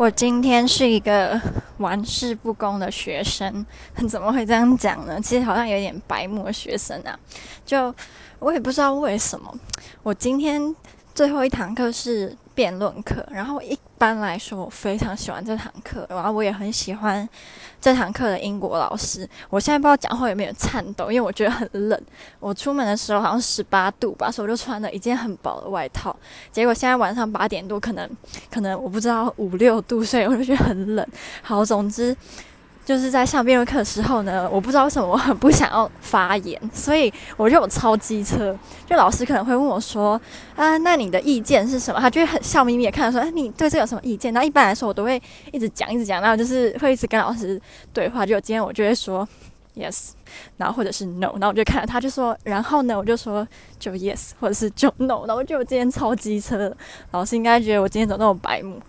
我今天是一个玩世不恭的学生，怎么会这样讲呢？其实好像有点白目学生啊，就我也不知道为什么，我今天最后一堂课是辩论课，然后一般来说我非常喜欢这堂课，然后我也很喜欢这堂课的英国老师。我现在不知道讲话有没有颤抖，因为我觉得很冷。我出门的时候好像十八度吧，所以我就穿了一件很薄的外套。结果现在晚上八点多，可能可能我不知道五六度，所以我就觉得很冷。好，总之。就是在上辩论课的时候呢，我不知道为什么我 很不想要发言，所以我就有超机车。就老师可能会问我说：“啊，那你的意见是什么？”他就会很笑眯眯的看着说：“哎，你对这有什么意见？”那一般来说，我都会一直讲，一直讲，然后就是会一直跟老师对话。就今天我就会说 “yes”，然后或者是 “no”，然后我就看他就说：“然后呢？”我就说就 “yes”，或者是就 “no”。然后就我今天超机车，老师应该觉得我今天怎那么白目。